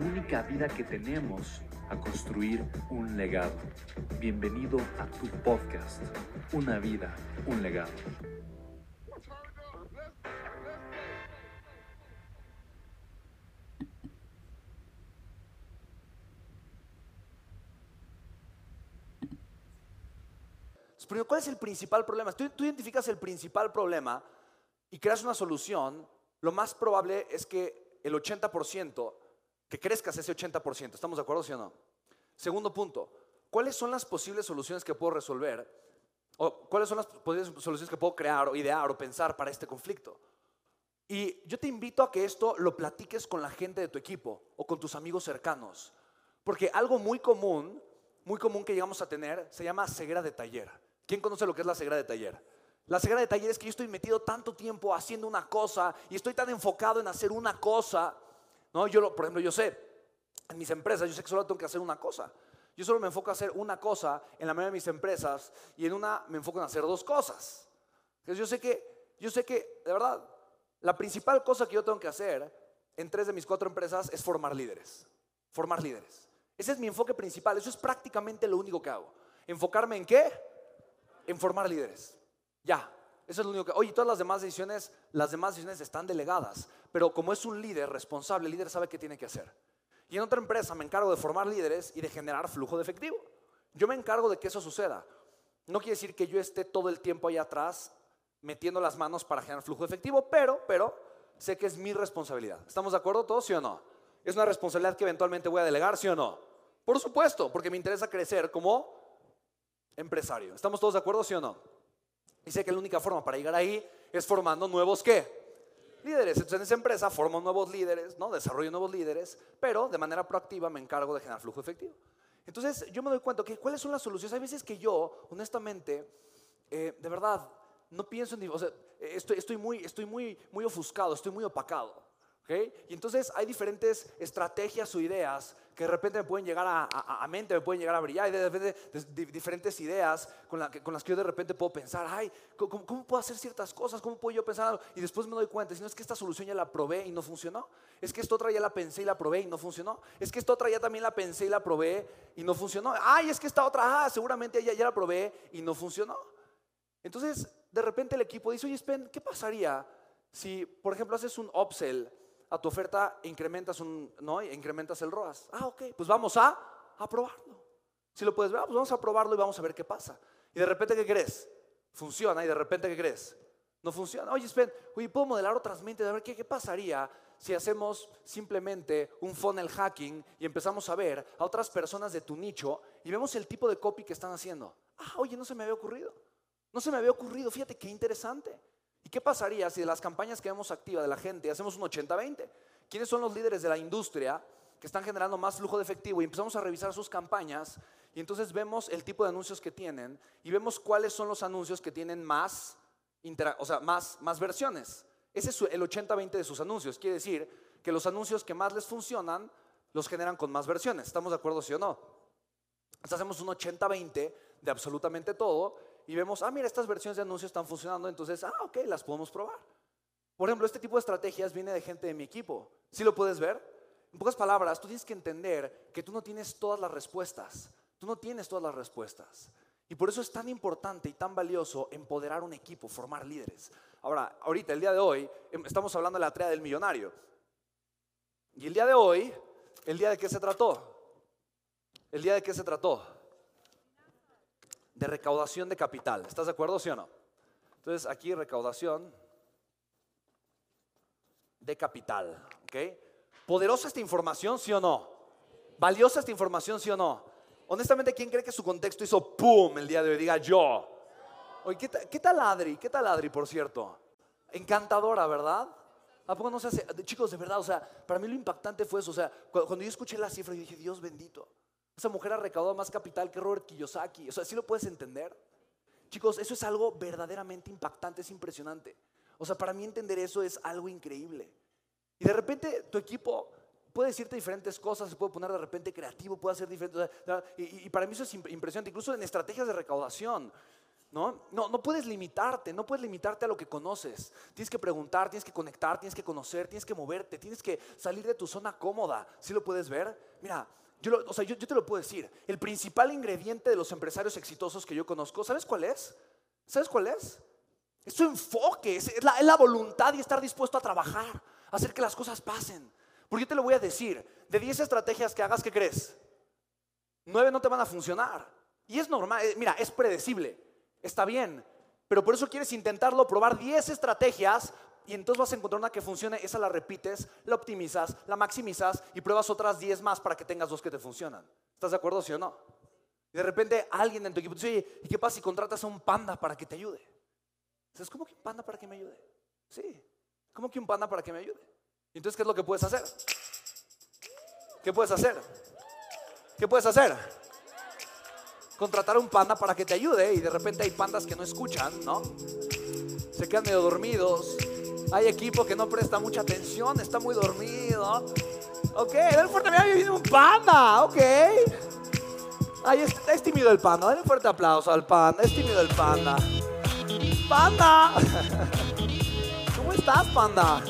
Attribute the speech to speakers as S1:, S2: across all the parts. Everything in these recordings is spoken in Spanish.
S1: única vida que tenemos a construir un legado. Bienvenido a tu podcast, Una vida, un legado.
S2: ¿cuál es el principal problema? Tú, tú identificas el principal problema y creas una solución, lo más probable es que el 80%, que crezcas ese 80%. ¿Estamos de acuerdo, sí o no? Segundo punto, ¿cuáles son las posibles soluciones que puedo resolver? ¿O cuáles son las posibles soluciones que puedo crear o idear o pensar para este conflicto? Y yo te invito a que esto lo platiques con la gente de tu equipo o con tus amigos cercanos. Porque algo muy común, muy común que llegamos a tener, se llama ceguera de taller. ¿Quién conoce lo que es la ceguera de taller? La ceguera de taller es que yo estoy metido tanto tiempo haciendo una cosa y estoy tan enfocado en hacer una cosa. ¿No? Yo, por ejemplo, yo sé, en mis empresas, yo sé que solo tengo que hacer una cosa. Yo solo me enfoco en hacer una cosa en la mayoría de mis empresas y en una me enfoco en hacer dos cosas. Entonces yo sé que, yo sé que, de verdad, la principal cosa que yo tengo que hacer en tres de mis cuatro empresas es formar líderes. Formar líderes. Ese es mi enfoque principal. Eso es prácticamente lo único que hago. ¿Enfocarme en qué? en formar líderes. Ya, eso es lo único que... Oye, todas las demás decisiones, las demás decisiones están delegadas, pero como es un líder responsable, el líder sabe qué tiene que hacer. Y en otra empresa me encargo de formar líderes y de generar flujo de efectivo. Yo me encargo de que eso suceda. No quiere decir que yo esté todo el tiempo ahí atrás metiendo las manos para generar flujo de efectivo, pero, pero sé que es mi responsabilidad. ¿Estamos de acuerdo todos, sí o no? Es una responsabilidad que eventualmente voy a delegar, sí o no. Por supuesto, porque me interesa crecer como empresario. ¿Estamos todos de acuerdo, sí o no? Y sé que la única forma para llegar ahí es formando nuevos qué? Líderes. Entonces en esa empresa formo nuevos líderes, ¿no? Desarrollo nuevos líderes, pero de manera proactiva me encargo de generar flujo efectivo. Entonces yo me doy cuenta que cuáles son las soluciones. Hay veces que yo, honestamente, eh, de verdad, no pienso en... O sea, estoy, estoy, muy, estoy muy, muy ofuscado, estoy muy opacado. Y entonces hay diferentes estrategias o ideas que de repente me pueden llegar a, mente, me pueden llegar a brillar. Hay de, diferentes ideas con, las que yo de repente puedo pensar, ay, ¿cómo, puedo hacer ciertas cosas? ¿Cómo puedo yo pensar algo? Y después me doy cuenta, si no es que esta solución ya la probé y no funcionó. Es que esta otra ya la pensé y la probé y no funcionó. Es que esta otra ya también la pensé y la probé y no funcionó. Ay, es que esta otra, ah, seguramente ya, ya la probé y no funcionó. Entonces, de repente el equipo dice, oye, Spen, ¿qué pasaría si, por ejemplo, haces un upsell? A tu oferta incrementas, un, ¿no? incrementas el ROAS. Ah, ok, pues vamos a, a probarlo. Si lo puedes ver, pues vamos a probarlo y vamos a ver qué pasa. Y de repente, ¿qué crees? Funciona y de repente, ¿qué crees? No funciona. Oye, esperen, oye, ¿puedo modelar otras mentes? A ver, ¿qué, ¿qué pasaría si hacemos simplemente un funnel hacking y empezamos a ver a otras personas de tu nicho y vemos el tipo de copy que están haciendo? Ah, oye, no se me había ocurrido. No se me había ocurrido. Fíjate qué interesante. ¿Y qué pasaría si de las campañas que vemos activa de la gente hacemos un 80-20? ¿Quiénes son los líderes de la industria que están generando más flujo de efectivo? Y empezamos a revisar sus campañas y entonces vemos el tipo de anuncios que tienen y vemos cuáles son los anuncios que tienen más, o sea, más, más versiones. Ese es el 80-20 de sus anuncios. Quiere decir que los anuncios que más les funcionan los generan con más versiones. ¿Estamos de acuerdo, sí o no? Entonces hacemos un 80-20 de absolutamente todo y vemos, ah, mira, estas versiones de anuncios están funcionando, entonces, ah, ok, las podemos probar. Por ejemplo, este tipo de estrategias viene de gente de mi equipo. ¿Sí lo puedes ver? En pocas palabras, tú tienes que entender que tú no tienes todas las respuestas. Tú no tienes todas las respuestas. Y por eso es tan importante y tan valioso empoderar un equipo, formar líderes. Ahora, ahorita, el día de hoy, em, estamos hablando de la tarea del millonario. Y el día de hoy, ¿El día de qué se trató? ¿El día de qué se trató? De recaudación de capital. ¿Estás de acuerdo, sí o no? Entonces, aquí recaudación de capital. ¿Ok? ¿Poderosa esta información, sí o no? ¿Valiosa esta información, sí o no? Honestamente, ¿quién cree que su contexto hizo pum el día de hoy? Diga yo. Oye, ¿qué, tal, ¿qué tal Adri? ¿Qué tal Adri, por cierto? Encantadora, ¿verdad? ¿A poco no se hace? Chicos, de verdad, o sea, para mí lo impactante fue eso. O sea, cuando yo escuché la cifra, yo dije, Dios bendito. Esa mujer ha recaudado más capital que Robert Kiyosaki. O sea, ¿sí lo puedes entender? Chicos, eso es algo verdaderamente impactante, es impresionante. O sea, para mí entender eso es algo increíble. Y de repente tu equipo puede decirte diferentes cosas, se puede poner de repente creativo, puede hacer diferentes... Y, y para mí eso es impresionante, incluso en estrategias de recaudación. ¿No? ¿no? No puedes limitarte, no puedes limitarte a lo que conoces. Tienes que preguntar, tienes que conectar, tienes que conocer, tienes que moverte, tienes que salir de tu zona cómoda. ¿Sí lo puedes ver? Mira, yo, o sea, yo, te lo puedo decir. El principal ingrediente de los empresarios exitosos que yo conozco, ¿sabes cuál es? ¿Sabes cuál es? Es su enfoque, es la, es la voluntad y estar dispuesto a trabajar, a hacer que las cosas pasen. Porque yo te lo voy a decir, de 10 estrategias que hagas, ¿qué crees? 9 no te van a funcionar. Y es normal, eh, mira, es predecible está bien, pero por eso quieres intentarlo, probar 10 estrategias y entonces vas a encontrar una que funcione, esa la repites, la optimizas, la maximizas y pruebas otras 10 más para que tengas dos que te funcionan. ¿Estás de acuerdo, sí o no? Y de repente alguien en tu equipo dice, ¿y qué pasa si contratas a un panda para que te ayude? ¿Sabes cómo que un panda para que me ayude? Sí, ¿cómo que un panda para que me ayude? ¿Y entonces qué es lo que puedes hacer? ¿Qué puedes hacer? ¿Qué puedes hacer? contratar a un panda para que te ayude y de repente hay pandas que no escuchan, ¿no? Se quedan medio dormidos. Hay equipo que no presta mucha atención, está muy dormido. Ok, dale fuerte aplauso, viene un panda, ok. Ahí es, tímido el panda, dale un fuerte aplauso al panda, es tímido el panda. Panda. ¿Cómo estás, panda?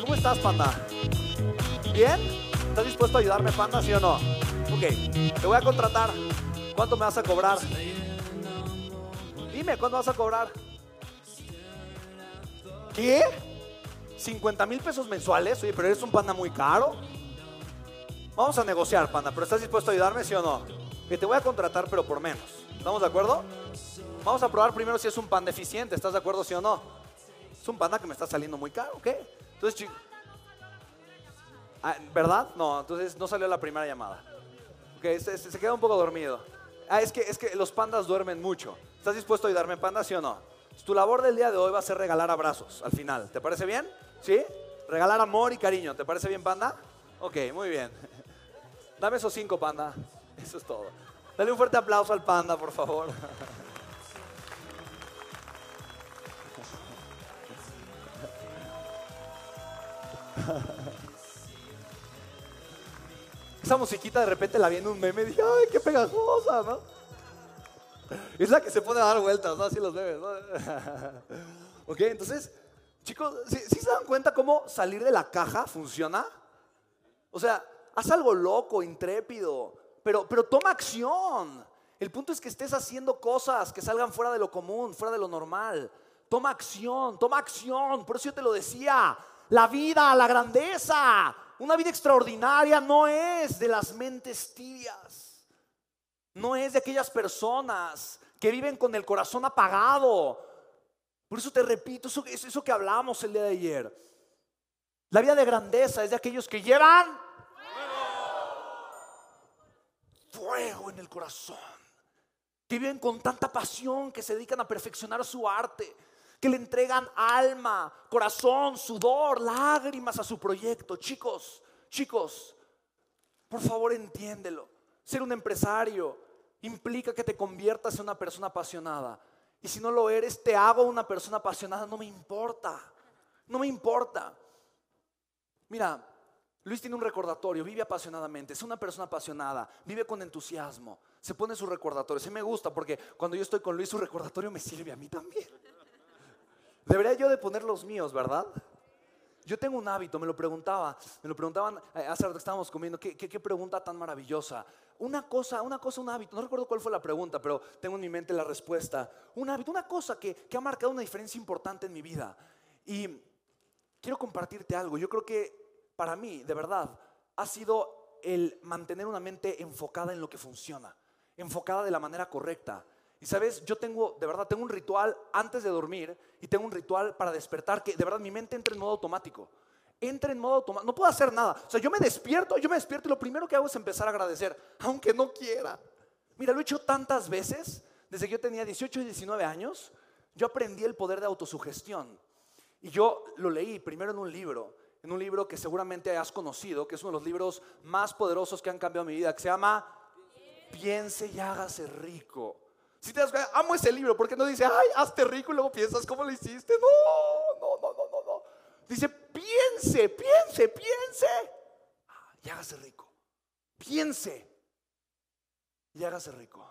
S2: ¿Cómo estás, panda? ¿Bien? ¿Estás dispuesto a ayudarme, panda, sí o no? Ok, te voy a contratar. ¿Cuánto me vas a cobrar? Dime, ¿cuánto vas a cobrar? ¿Qué? ¿50 mil pesos mensuales? Oye, pero eres un panda muy caro. Vamos a negociar, panda, pero ¿estás dispuesto a ayudarme, sí o no? Que te voy a contratar, pero por menos. ¿Estamos de acuerdo? Vamos a probar primero si es un pan deficiente. ¿Estás de acuerdo, sí o no? Es un panda que me está saliendo muy caro, ¿ok? Entonces. Ah, ¿Verdad? No, entonces no salió la primera llamada. Ok, se, queda un poco dormido. Ah, es que, es que los pandas duermen mucho. ¿Estás dispuesto a ayudarme, panda, sí o no? Tu labor del día de hoy va a ser regalar abrazos al final. ¿Te parece bien? ¿Sí? Regalar amor y cariño. ¿Te parece bien, panda? Ok, muy bien. Dame esos cinco, panda. Eso es todo. Dale un fuerte aplauso al panda, por favor. Esa musiquita de repente la vi en un meme y dije, ay, qué pegajosa, ¿no? Es la que se pone a dar vueltas, ¿no? Así los memes, ¿no? ok, entonces, chicos, ¿sí, se dan cuenta cómo salir de la caja funciona? O sea, haz algo loco, intrépido, pero, pero toma acción. El punto es que estés haciendo cosas que salgan fuera de lo común, fuera de lo normal. Toma acción, toma acción. Por eso yo te lo decía. La vida, la grandeza, una vida extraordinaria no es de las mentes tibias. No es de aquellas personas que viven con el corazón apagado. Por eso te repito, eso, eso que hablamos el día de ayer. La vida de grandeza es de aquellos que llevan fuego en el corazón. Que viven con tanta pasión, que se dedican a perfeccionar su arte que le entregan alma, corazón, sudor, lágrimas a su proyecto. Chicos, chicos, por favor entiéndelo. Ser un empresario implica que te conviertas en una persona apasionada. Y si no lo eres, te hago una persona apasionada, no me importa. No me importa. Mira, Luis tiene un recordatorio, vive apasionadamente, es una persona apasionada, vive con entusiasmo, se pone su recordatorio. Sí me gusta porque cuando yo estoy con Luis, su recordatorio me sirve a mí también. Debería yo de poner los míos, ¿verdad? Yo tengo un hábito, me lo preguntaba, me lo preguntaban eh, hace rato que estábamos comiendo, ¿qué, pregunta tan maravillosa. Una cosa, una cosa, un hábito, no recuerdo cuál fue la pregunta, pero tengo en mi mente la respuesta. Un hábito, una cosa que, ha marcado una diferencia importante en mi vida. Y quiero compartirte algo. Yo creo que para mí, de verdad, ha sido el mantener una mente enfocada en lo que funciona, enfocada de la manera correcta. Y sabes, yo tengo, de verdad, tengo un ritual antes de dormir y tengo un ritual para despertar que de verdad mi mente entra en modo automático. Entra en modo automático, no puedo hacer nada. O sea, yo me despierto, yo me despierto y lo primero que hago es empezar a agradecer, aunque no quiera. Mira, lo he hecho tantas veces, desde que yo tenía 18 y 19 años, yo aprendí el poder de autosugestión. Y yo lo leí primero en un libro, en un libro que seguramente has conocido, que es uno de los libros más poderosos que han cambiado mi vida, que se llama Piense y hágase rico. Si te das cuenta, amo ese libro porque no dice, ay, hazte rico y luego piensas cómo lo hiciste. No, no, no, no, no, no. Dice, piense, piense, piense. Y hágase rico. Piense y hágase rico.